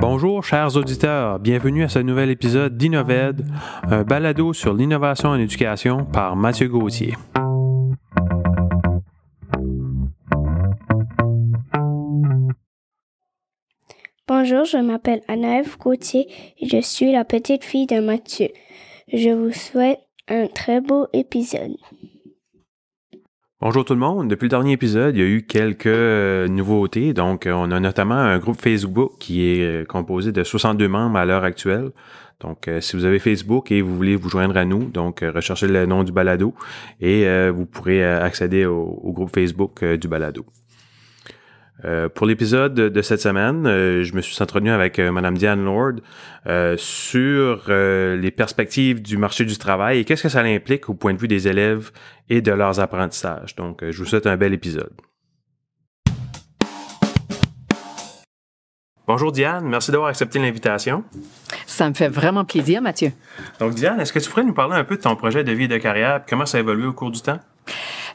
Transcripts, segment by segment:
Bonjour chers auditeurs, bienvenue à ce nouvel épisode d'Innoved, un balado sur l'innovation en éducation par Mathieu Gauthier. Bonjour, je m'appelle Anaëve Gauthier et je suis la petite fille de Mathieu. Je vous souhaite un très beau épisode. Bonjour tout le monde. Depuis le dernier épisode, il y a eu quelques euh, nouveautés. Donc, euh, on a notamment un groupe Facebook qui est euh, composé de 62 membres à l'heure actuelle. Donc, si vous avez Facebook et vous voulez vous joindre à nous, donc recherchez le nom du balado et vous pourrez accéder au groupe Facebook du balado. Euh, pour l'épisode de, cette semaine, euh, je me suis entretenu avec euh, Madame Diane Lord sur les perspectives du marché du travail et qu'est-ce que ça implique au point de vue des élèves et de leurs apprentissages. Donc, je vous souhaite un bel épisode. Bonjour Diane, merci d'avoir accepté l'invitation. Ça me fait vraiment plaisir, Mathieu. Donc Diane, est-ce que tu pourrais nous parler un peu de ton projet de vie et de carrière, comment ça a évolué au cours du temps?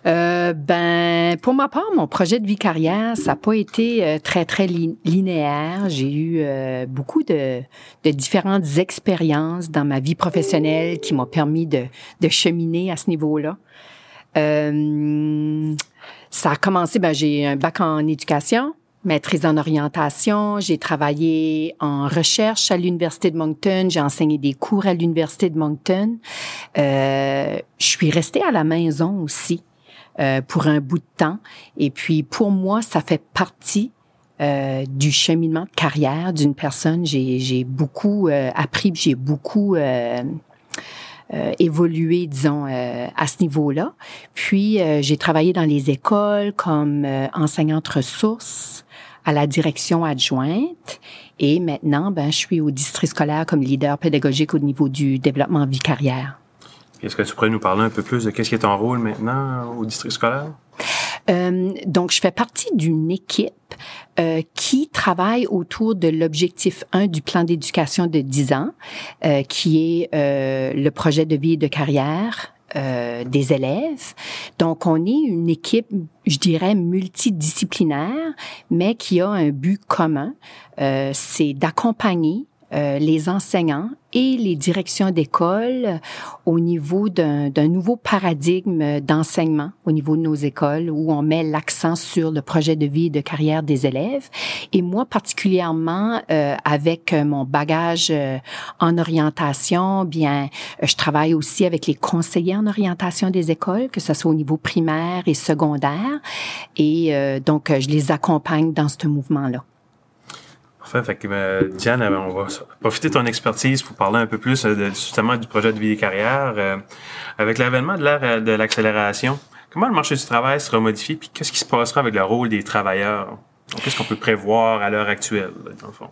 Euh, ben, pour ma part, mon projet de vie carrière, ça n'a pas été euh, très très linéaire. J'ai eu euh, beaucoup de, de, différentes expériences dans ma vie professionnelle qui m'ont permis de, de, cheminer à ce niveau-là. Euh, ça a commencé, ben, j'ai un bac en éducation, maîtrise en orientation. J'ai travaillé en recherche à l'Université de Moncton. J'ai enseigné des cours à l'Université de Moncton. Euh, je suis restée à la maison aussi euh, pour un bout de temps. Et puis, pour moi, ça fait partie euh, du cheminement de carrière d'une personne. J'ai beaucoup euh, appris, j'ai beaucoup euh, évolué, disons, à ce niveau-là. Puis, j'ai travaillé dans les écoles comme enseignante ressources à la direction adjointe. Et maintenant, ben, je suis au district scolaire comme leader pédagogique au niveau du développement vie carrière. Est-ce que tu pourrais nous parler un peu plus de qu'est-ce qui est ton rôle maintenant au district scolaire? Euh, donc, je fais partie d'une équipe euh, qui travaille autour de l'objectif 1 du plan d'éducation de 10 ans, euh, qui est euh, le projet de vie et de carrière euh, des élèves. Donc, on est une équipe, je dirais, multidisciplinaire, mais qui a un but commun, euh, c'est d'accompagner euh, les enseignants et les directions d'école au niveau d'un nouveau paradigme d'enseignement au niveau de nos écoles où on met l'accent sur le projet de vie et de carrière des élèves. Et moi particulièrement, euh, avec mon bagage euh, en orientation, bien, je travaille aussi avec les conseillers en orientation des écoles, que ce soit au niveau primaire et secondaire. Et donc, je les accompagne dans ce mouvement-là. Parfait. Fait que, euh, Diane, euh, on va profiter de ton expertise pour parler un peu plus euh, justement du projet de vie et carrière. avec l'avènement de l'ère de l'accélération, comment le marché du travail sera modifié, puis qu'est-ce qui se passera avec le rôle des travailleurs? Qu'est-ce qu'on peut prévoir à l'heure actuelle, dans le fond?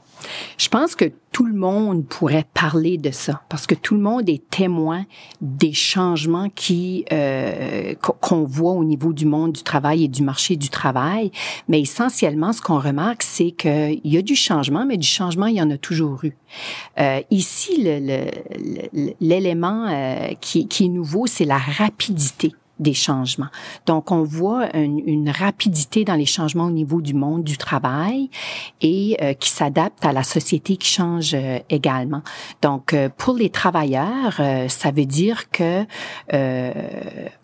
Je pense que tout le monde pourrait parler de ça parce que tout le monde est témoin des changements qui euh, qu'on voit au niveau du monde du travail et du marché du travail. Mais essentiellement, ce qu'on remarque, c'est qu'il y a du changement, mais du changement, il y en a toujours eu. Euh, ici, l'élément euh, qui, qui est nouveau, c'est la rapidité des changements. Donc, on voit une, rapidité dans les changements au niveau du monde du travail et euh, qui s'adapte à la société qui change euh, également. Donc, euh, pour les travailleurs, ça veut dire que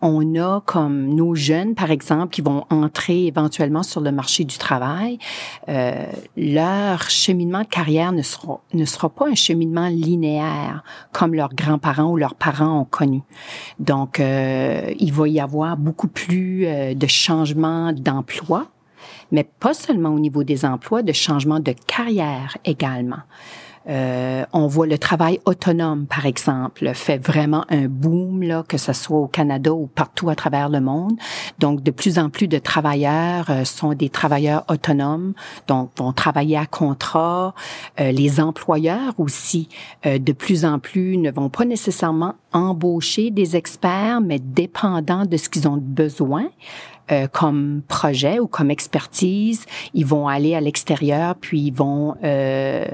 on a comme nos jeunes, par exemple, qui vont entrer éventuellement sur le marché du travail, leur cheminement de carrière ne sera ne sera pas un cheminement linéaire comme leurs grands-parents ou leurs parents ont connu. Donc, il va y avoir beaucoup plus euh, de changements d'emploi, mais pas seulement au niveau des emplois, de changements de carrière également. Euh, on voit le travail autonome, par exemple, fait vraiment un boom, là, que ce soit au Canada ou partout à travers le monde. Donc, de plus en plus de travailleurs euh, sont des travailleurs autonomes, donc vont travailler à contrat. Euh, les employeurs aussi, de plus en plus, ne vont pas nécessairement embaucher des experts, mais dépendant de ce qu'ils ont besoin. Euh, comme projet ou comme expertise. Ils vont aller à l'extérieur, puis ils vont euh,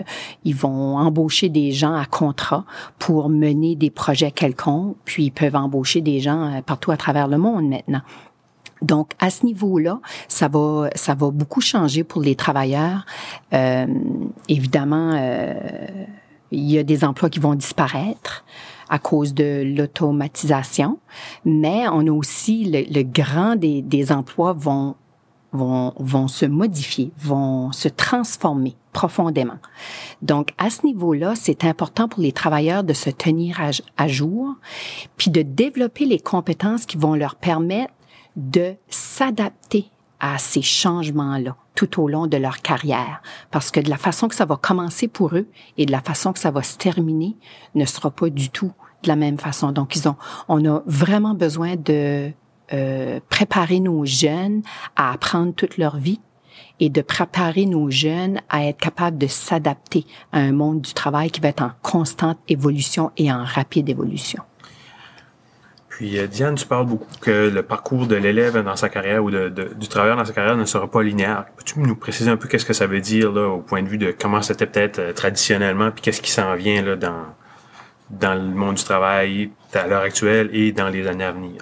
ils vont embaucher des gens à contrat pour mener des projets quelconques, puis ils peuvent embaucher des gens euh, partout à travers le monde maintenant. Donc, à ce niveau-là, ça va, ça va beaucoup changer pour les travailleurs. Euh, évidemment, euh, il y a des emplois qui vont disparaître à cause de l'automatisation, mais on a aussi le, le grand des, des emplois vont vont, vont se modifier, vont se transformer profondément. Donc, à ce niveau-là, c'est important pour les travailleurs de se tenir à, à, jour, puis de développer les compétences qui vont leur permettre de s'adapter à ces changements-là tout au long de leur carrière. Parce que de la façon que ça va commencer pour eux et de la façon que ça va se terminer ne sera pas du tout de la même façon. Donc, ils ont, on a vraiment besoin de euh, préparer nos jeunes à apprendre toute leur vie et de préparer nos jeunes à être capables de s'adapter à un monde du travail qui va être en constante évolution et en rapide évolution. Puis euh, Diane, tu parles beaucoup que le parcours de l'élève dans sa carrière ou du travailleur dans sa carrière ne sera pas linéaire. Peux-tu nous préciser un peu qu'est-ce que ça veut dire là, au point de vue de comment c'était peut-être euh, traditionnellement, puis qu'est-ce qui s'en vient là, dans, dans le monde du travail à l'heure actuelle et dans les années à venir?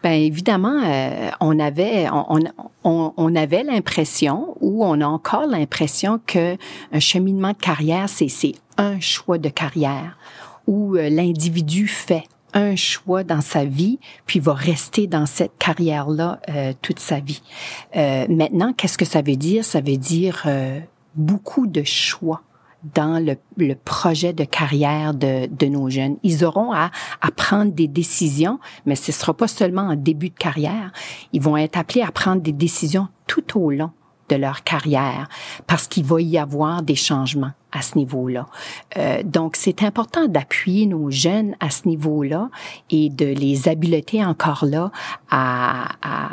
Bien, évidemment, euh, on avait on, on, avait l'impression ou on a encore l'impression que un cheminement de carrière c'est un choix de carrière où l'individu fait un choix dans sa vie, puis va rester dans cette carrière-là euh, toute sa vie. Euh, maintenant, qu'est-ce que ça veut dire? Ça veut dire euh, beaucoup de choix dans le, le, projet de carrière de, de, nos jeunes. Ils auront à, à prendre des décisions, mais ce ne sera pas seulement en début de carrière. Ils vont être appelés à prendre des décisions tout au long de leur carrière parce qu'il va y avoir des changements à ce niveau-là. Euh, donc, c'est important d'appuyer nos jeunes à ce niveau-là et de les habiliter encore là à, à,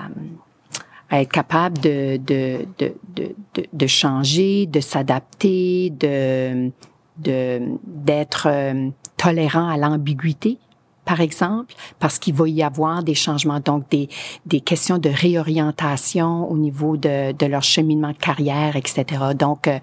à être capables de, de, de, de, de changer, de s'adapter, de d'être euh, tolérant à l'ambiguïté par exemple, parce qu'il va y avoir des changements, donc des, des questions de réorientation au niveau de, de leur cheminement de carrière, etc. Donc, euh,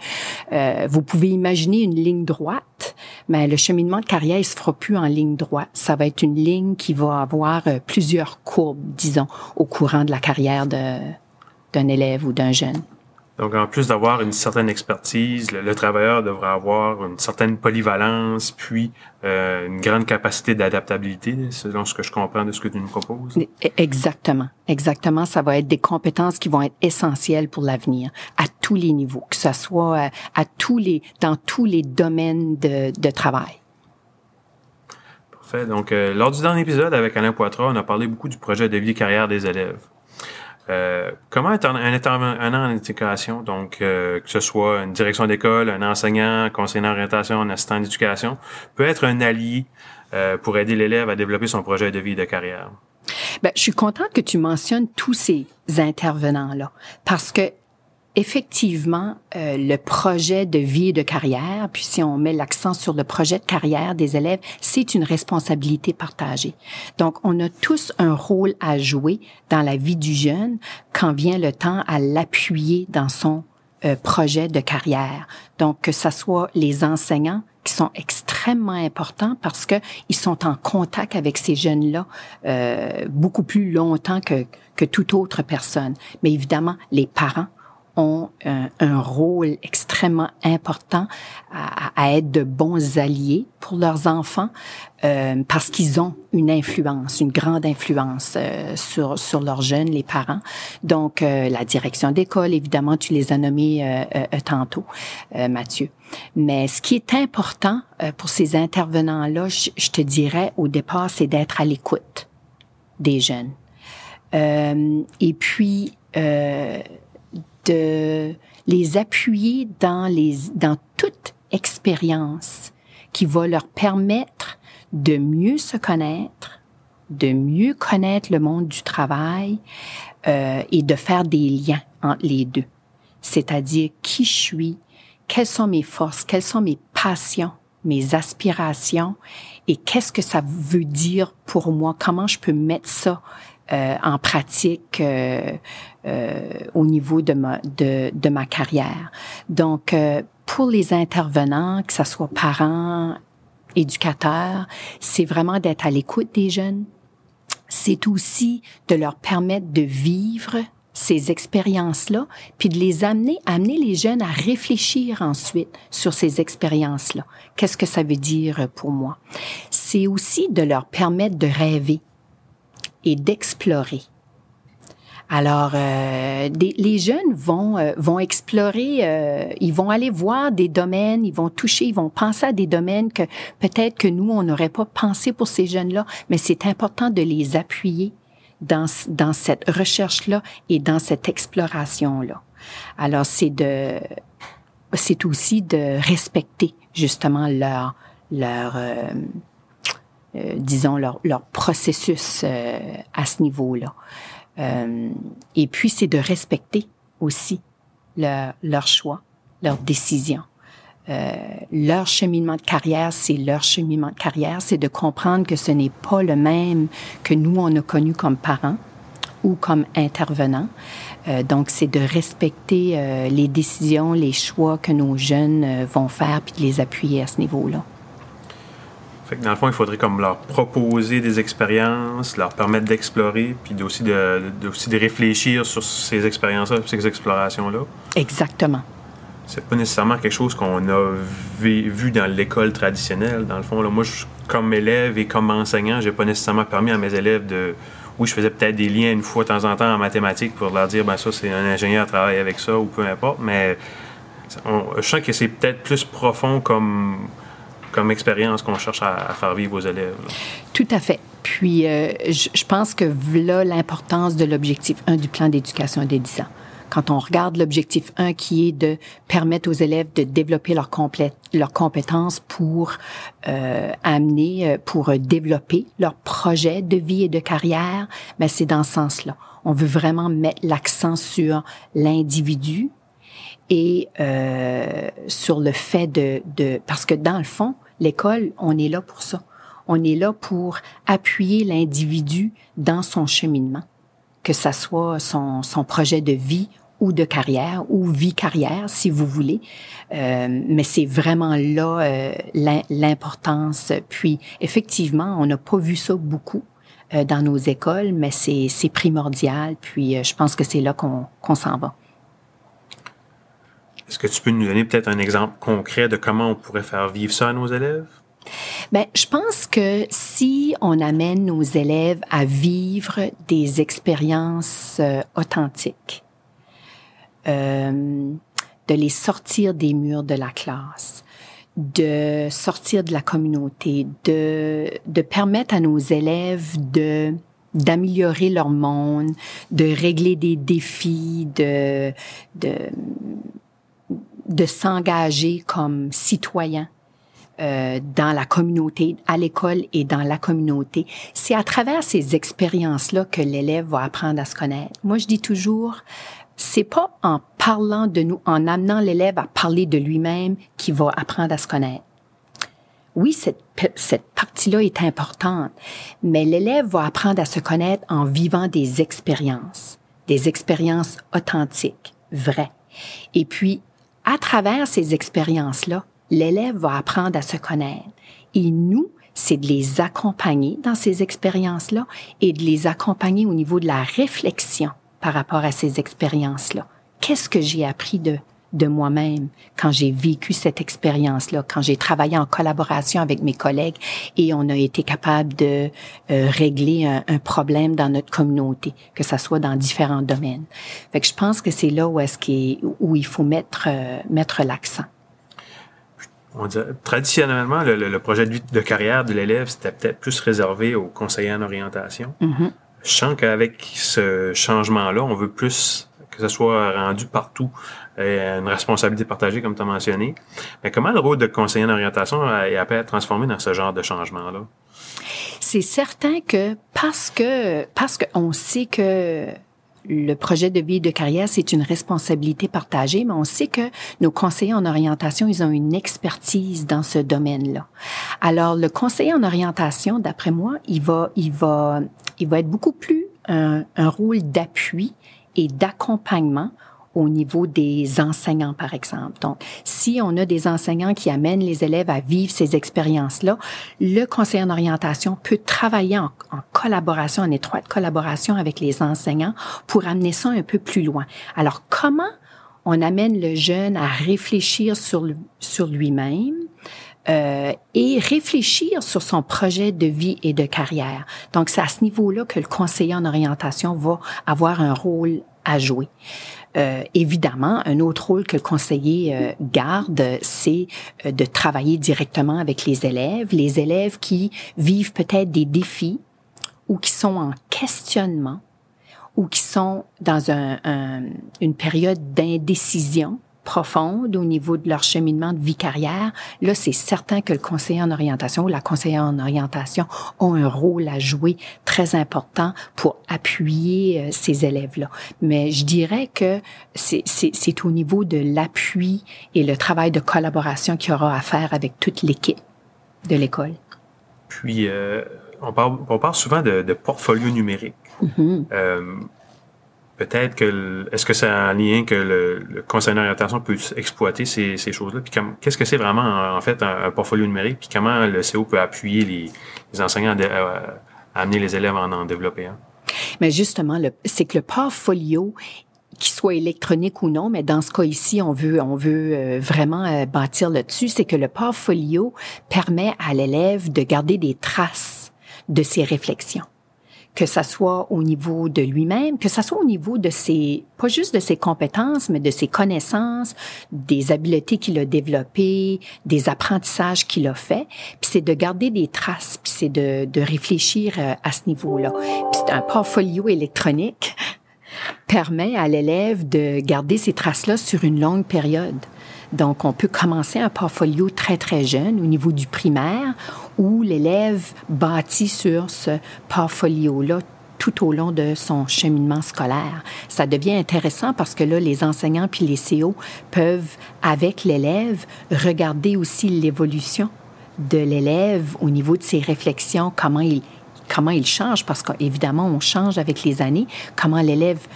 euh, vous pouvez imaginer une ligne droite, mais le cheminement de carrière, il se fera plus en ligne droite. Ça va être une ligne qui va avoir euh, plusieurs courbes, disons, au courant de la carrière d'un élève ou d'un jeune. Donc, en plus d'avoir une certaine expertise, le, travailleur devra avoir une certaine polyvalence, puis euh, une grande capacité d'adaptabilité, selon ce que je comprends de ce que tu nous proposes. E, exactement, exactement. Ça va être des compétences qui vont être essentielles pour l'avenir, à tous les niveaux, que ce soit à, euh, à tous les, dans tous les domaines de, de travail. Parfait. Donc, euh, lors du dernier épisode avec Alain Poitras, on a parlé beaucoup du projet de vie carrière des élèves. Euh, comment un, un, en intégration, donc euh, que ce soit une direction d'école, un enseignant, conseiller d'orientation, un assistant d'éducation, peut être un allié euh, pour aider l'élève à développer son projet de vie et de carrière? Ben, je suis contente que tu mentionnes tous ces intervenants-là parce que effectivement, euh, le projet de vie et de carrière, puis si on met l'accent sur le projet de carrière des élèves, c'est une responsabilité partagée. Donc, on a tous un rôle à jouer dans la vie du jeune quand vient le temps à l'appuyer dans son euh, projet de carrière. Donc, que ce soit les enseignants qui sont extrêmement importants parce que ils sont en contact avec ces jeunes-là euh, beaucoup plus longtemps que, que toute autre personne. Mais évidemment, les parents ont un, rôle extrêmement important à, être de bons alliés pour leurs enfants euh, parce qu'ils ont une influence, une grande influence euh, sur sur leurs jeunes, les parents. Donc euh, la direction d'école, évidemment, tu les as nommés tantôt, Mathieu. Mais ce qui est important pour ces intervenants-là, je, je, te dirais au départ, c'est d'être à l'écoute des jeunes. et puis de les appuyer dans les dans toute expérience qui va leur permettre de mieux se connaître, de mieux connaître le monde du travail euh, et de faire des liens entre les deux. C'est-à-dire qui je suis, quelles sont mes forces, quelles sont mes passions, mes aspirations et qu'est-ce que ça veut dire pour moi, comment je peux mettre ça euh, en pratique euh, euh, au niveau de ma, de, de ma carrière. Donc, euh, pour les intervenants, que ce soit parents, éducateurs, c'est vraiment d'être à l'écoute des jeunes, c'est aussi de leur permettre de vivre ces expériences-là, puis de les amener, amener les jeunes à réfléchir ensuite sur ces expériences-là. Qu'est-ce que ça veut dire pour moi? C'est aussi de leur permettre de rêver et d'explorer. Alors, euh, les jeunes vont euh, vont explorer, euh, ils vont aller voir des domaines, ils vont toucher, ils vont penser à des domaines que peut-être que nous on n'aurait pas pensé pour ces jeunes-là, mais c'est important de les appuyer dans dans cette recherche-là et dans cette exploration-là. Alors, c'est de c'est aussi de respecter justement leur leur disons leur leur processus à ce niveau-là. Euh, et puis, c'est de respecter aussi leur, leur choix, leur décision. Euh, leur cheminement de carrière, c'est leur cheminement de carrière, c'est de comprendre que ce n'est pas le même que nous, on a connu comme parents ou comme intervenants. Euh, donc, c'est de respecter euh, les décisions, les choix que nos jeunes euh, vont faire, puis de les appuyer à ce niveau-là. Fait que dans le fond, il faudrait comme leur proposer des expériences, leur permettre d'explorer, puis aussi de, aussi de réfléchir sur ces expériences-là, ces explorations-là. Exactement. C'est pas nécessairement quelque chose qu'on a vu dans l'école traditionnelle. Dans le fond, là, moi, je, comme élève et comme enseignant, j'ai pas nécessairement permis à mes élèves de. Oui, je faisais peut-être des liens une fois de temps en temps en mathématiques pour leur dire, ben ça, c'est un ingénieur qui travaille avec ça ou peu importe, mais je sens que c'est peut-être plus profond comme comme expérience qu'on cherche à, faire vivre aux élèves. Tout à fait. Puis, euh, je, pense que voilà l'importance de l'objectif 1 du plan d'éducation des 10 ans. Quand on regarde l'objectif 1 qui est de permettre aux élèves de développer leurs leur compétences pour euh, amener, euh, pour développer leur projet de vie et de carrière, mais ben, c'est dans ce sens-là. On veut vraiment mettre l'accent sur l'individu, et euh, sur le fait de, de... Parce que dans le fond, l'école, on est là pour ça. On est là pour appuyer l'individu dans son cheminement, que ça soit son, son projet de vie ou de carrière ou vie-carrière, si vous voulez. Euh, mais c'est vraiment là euh, l'importance. Puis, effectivement, on n'a pas vu ça beaucoup euh, dans nos écoles, mais c'est primordial. Puis, euh, je pense que c'est là qu'on qu'on s'en va. Est-ce que tu peux nous donner peut-être un exemple concret de comment on pourrait faire vivre ça à nos élèves? Ben, je pense que si on amène nos élèves à vivre des expériences euh, authentiques, euh, de les sortir des murs de la classe, de sortir de la communauté, de, de permettre à nos élèves de d'améliorer leur monde, de régler des défis, de, de de s'engager comme citoyen euh, dans la communauté, à l'école et dans la communauté. C'est à travers ces expériences-là que l'élève va apprendre à se connaître. Moi, je dis toujours, c'est pas en parlant de nous, en amenant l'élève à parler de lui-même qu'il va apprendre à se connaître. Oui, cette, cette partie-là est importante, mais l'élève va apprendre à se connaître en vivant des expériences, des expériences authentiques, vraies. Et puis, à travers ces expériences-là, l'élève va apprendre à se connaître. Et nous, c'est de les accompagner dans ces expériences-là et de les accompagner au niveau de la réflexion par rapport à ces expériences-là. Qu'est-ce que j'ai appris de de moi-même quand j'ai vécu cette expérience-là, quand j'ai travaillé en collaboration avec mes collègues et on a été capable de euh, régler un, problème dans notre communauté, que ça soit dans différents domaines. Fait que je pense que c'est là où est-ce qu'il où il faut mettre euh, mettre l'accent. On dit, traditionnellement, le, projet de, de carrière de l'élève, c'était peut-être plus réservé aux conseillers en orientation. Mm-hmm. Je sens qu'avec ce changement-là, on veut plus que ce soit rendu partout une responsabilité partagée, comme tu as mentionné. Mais comment le rôle de conseiller en orientation a, a pu être transformé dans ce genre de changement-là? C'est certain que parce que parce qu'on sait que le projet de vie et de carrière, c'est une responsabilité partagée, mais on sait que nos conseillers en orientation, ils ont une expertise dans ce domaine-là. Alors, le conseiller en orientation, d'après moi, il va, il va, il va être beaucoup plus un rôle d'appui et d'accompagnement au niveau des enseignants, par exemple. Donc, si on a des enseignants qui amènent les élèves à vivre ces expériences-là, le conseiller en orientation peut travailler en, collaboration, en étroite collaboration avec les enseignants pour amener ça un peu plus loin. Alors, comment on amène le jeune à réfléchir sur, sur lui-même, euh, et réfléchir sur son projet de vie et de carrière. Donc, c'est à ce niveau-là que le conseiller en orientation va avoir un rôle à jouer. Euh, évidemment, un autre rôle que le conseiller euh, garde, c'est euh, de travailler directement avec les élèves, les élèves qui vivent peut-être des défis ou qui sont en questionnement ou qui sont dans un, un, une période d'indécision profonde au niveau de leur cheminement de vie carrière, là, c'est certain que le conseiller en orientation ou la conseillère en orientation ont un rôle à jouer très important pour appuyer euh, ces élèves-là. Mais je dirais que c'est au niveau de l'appui et le travail de collaboration qu'il y aura à faire avec toute l'équipe de l'école. Puis, euh, on, parle, on parle souvent de, de portfolio numérique. Mm-hmm. euh, peut-être que est-ce que c'est un lien que le, le conseil d'orientation peut exploiter ces, choses-là? Puis qu'est-ce que c'est vraiment en, fait un, portfolio numérique? Puis comment le CO peut appuyer les, enseignants à, amener les élèves à en, développer un? Mais justement c'est que le portfolio qu'il soit électronique ou non, mais dans ce cas ici, on veut, on veut euh, vraiment euh, bâtir là-dessus, c'est que le portfolio permet à l'élève de garder des traces de ses réflexions que ça soit au niveau de lui-même, que ça soit au niveau de ses, pas juste de ses compétences, mais de ses connaissances, des habiletés qu'il a développées, des apprentissages qu'il a fait. Puis c'est de garder des traces, puis c'est de, de réfléchir euh, à ce niveau-là. Puis c'est un portfolio électronique permet à l'élève de garder ces traces-là sur une longue période. Donc, on peut commencer un portfolio très, très jeune au niveau du primaire où l'élève bâtit sur ce portfolio-là tout au long de son cheminement scolaire. Ça devient intéressant parce que là, les enseignants puis les CO peuvent, avec l'élève, regarder aussi l'évolution de l'élève au niveau de ses réflexions, comment il, comment il change, parce qu'évidemment, on change avec les années, comment l'élève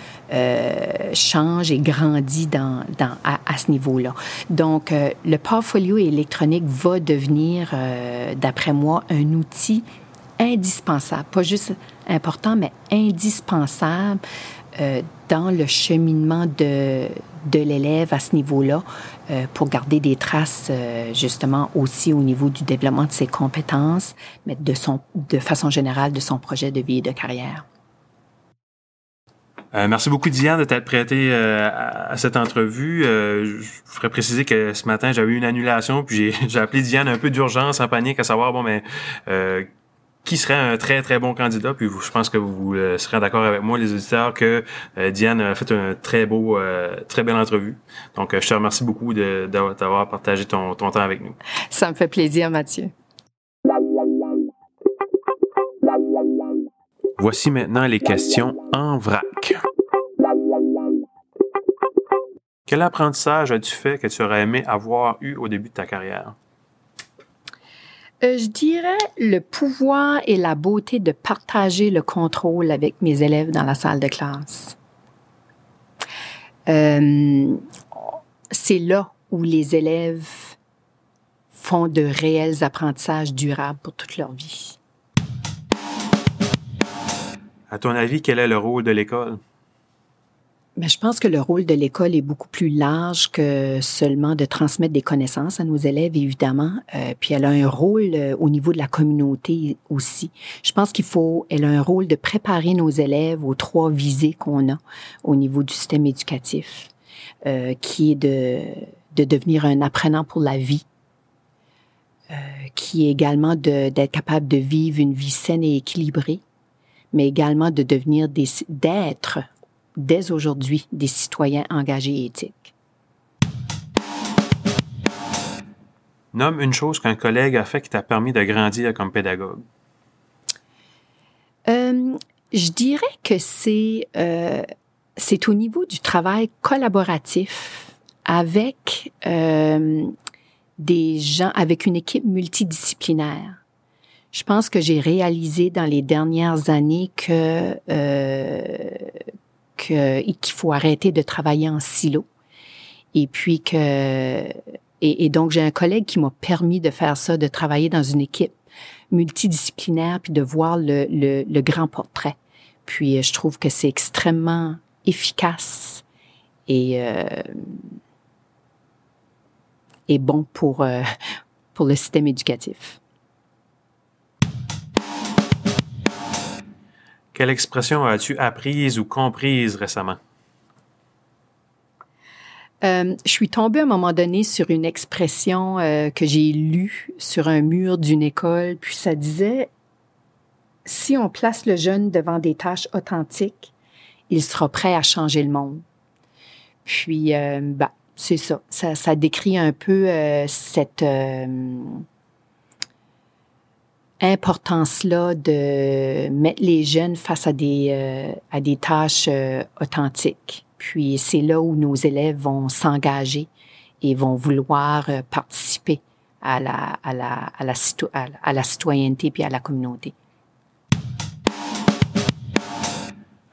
change et grandit dans, dans, à, ce niveau-là. Donc, euh, le portfolio électronique va devenir, euh, d'après moi, un outil indispensable, pas juste important, mais indispensable euh, dans le cheminement de, de l'élève à ce niveau-là euh, pour garder des traces euh, justement aussi au niveau du développement de ses compétences, mais de, son, de façon générale de son projet de vie et de carrière. Merci beaucoup, Diane, de t'être prêtée à, cette entrevue. je voudrais préciser que ce matin, j'avais eu une annulation, puis j'ai appelé Diane un peu d'urgence, en panique, à savoir, bon, mais qui serait un très très bon candidat. Puis je pense que vous euh, serez d'accord avec moi, les auditeurs, que euh, Diane a fait un très beau, euh, très belle entrevue. Donc je te remercie beaucoup d'avoir partagé ton, ton temps avec nous. Ça me fait plaisir, Mathieu. Voici maintenant les questions en vrac. Quel apprentissage as-tu fait que tu aurais aimé avoir eu au début de ta carrière? Euh, je dirais le pouvoir et la beauté de partager le contrôle avec mes élèves dans la salle de classe. Euh, c'est là où les élèves font de réels apprentissages durables pour toute leur vie. À ton avis, quel est le rôle de l'école? Mais je pense que le rôle de l'école est beaucoup plus large que seulement de transmettre des connaissances à nos élèves, évidemment. Euh, puis elle a un rôle euh, au niveau de la communauté aussi. Je pense qu'il faut, elle a un rôle de préparer nos élèves aux trois visées qu'on a au niveau du système éducatif, euh, qui est de, de devenir un apprenant pour la vie, qui est également d'être capable de vivre une vie saine et équilibrée, mais également de devenir d'être dès aujourd'hui des citoyens engagés et éthiques. Nomme une chose qu'un collègue a fait qui t'a permis de grandir comme pédagogue. Euh, je dirais que c'est euh, c'est au niveau du travail collaboratif avec euh, des gens, avec une équipe multidisciplinaire. Je pense que j'ai réalisé dans les dernières années que qu'il faut arrêter de travailler en silo. Et puis que et, donc j'ai un collègue qui m'a permis de faire ça, de travailler dans une équipe multidisciplinaire puis de voir le, le, grand portrait. Puis je trouve que c'est extrêmement efficace et euh, et bon pour euh, pour le système éducatif. Quelle expression as-tu apprise ou comprise récemment? Euh, je suis tombée à un moment donné sur une expression euh, que j'ai lue sur un mur d'une école, puis ça disait si on place le jeune devant des tâches authentiques, il sera prêt à changer le monde. Puis, euh, bah, c'est ça. ça. ça. décrit un peu cette importance-là de mettre les jeunes face à des, euh, à des tâches euh, authentiques. Puis c'est là où nos élèves vont s'engager et vont vouloir euh, participer à la, à la, à la, à la citoyenneté puis à la communauté.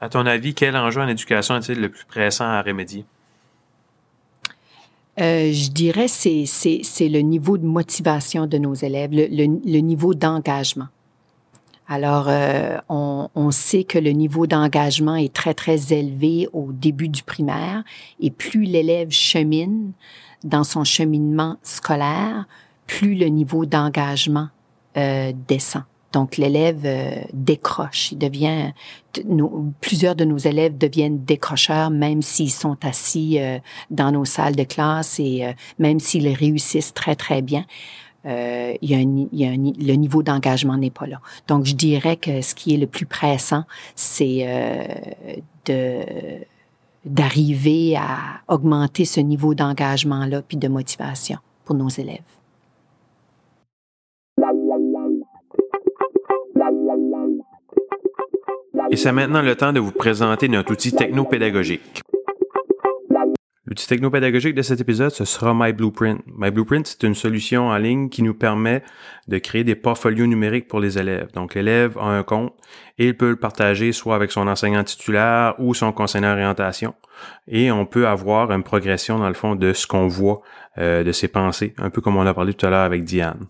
À ton avis, quel enjeu en éducation est-il le plus pressant à remédier? Euh, je dirais c'est c'est le niveau de motivation de nos élèves, le, le, niveau d'engagement. Alors, euh, on, on, sait que le niveau d'engagement est très, très élevé au début du primaire et plus l'élève chemine dans son cheminement scolaire, plus le niveau d'engagement euh, descend. Donc l'élève euh, décroche, il devient plusieurs de nos élèves deviennent décrocheurs même s'ils sont assis euh, dans nos salles de classe et euh, même s'ils réussissent très très bien. il y a, un, il y a un, le niveau d'engagement n'est pas là. Donc je dirais que ce qui est le plus pressant, c'est de d'arriver à augmenter ce niveau d'engagement là puis de motivation pour nos élèves. Et c'est maintenant le temps de vous présenter notre outil technopédagogique. L'outil technopédagogique de cet épisode, ce sera My Blueprint. My Blueprint, c'est une solution en ligne qui nous permet de créer des portfolios numériques pour les élèves. Donc, l'élève a un compte et il peut le partager soit avec son enseignant titulaire ou son conseiller d'orientation. Et on peut avoir une progression, dans le fond, de ce qu'on voit, euh, de ses pensées, un peu comme on a parlé tout à l'heure avec Diane.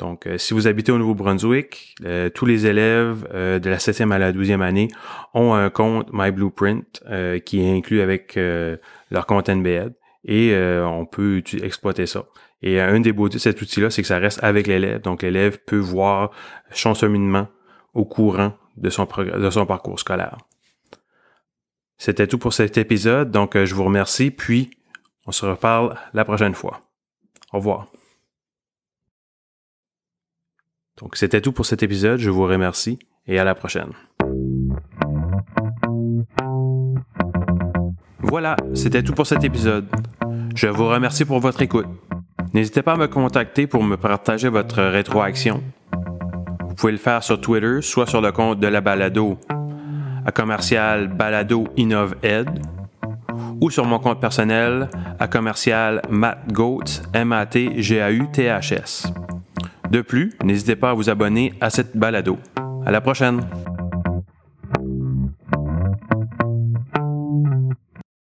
Donc, euh, si vous habitez au Nouveau-Brunswick, euh, tous les élèves euh, de la 7e à la 12e année ont un compte My Blueprint qui est inclus avec leur compte NBED et on peut exploiter ça. Et un des beautés de cet outil-là, c'est que ça reste avec l'élève. Donc, l'élève peut voir son cheminement au courant de son, de son parcours scolaire. C'était tout pour cet épisode. Donc, je vous remercie. Puis, on se reparle la prochaine fois. Au revoir. Donc c'était tout pour cet épisode, je vous remercie et à la prochaine. Voilà, c'était tout pour cet épisode. Je vous remercie pour votre écoute. N'hésitez pas à me contacter pour me partager votre rétroaction. Vous pouvez le faire sur Twitter, soit sur le compte de la balado à commercial balado innoved ou sur mon compte personnel à commercial matgoats m a t g a u t h s. De plus, n'hésitez pas à vous abonner à cette balado. À la prochaine!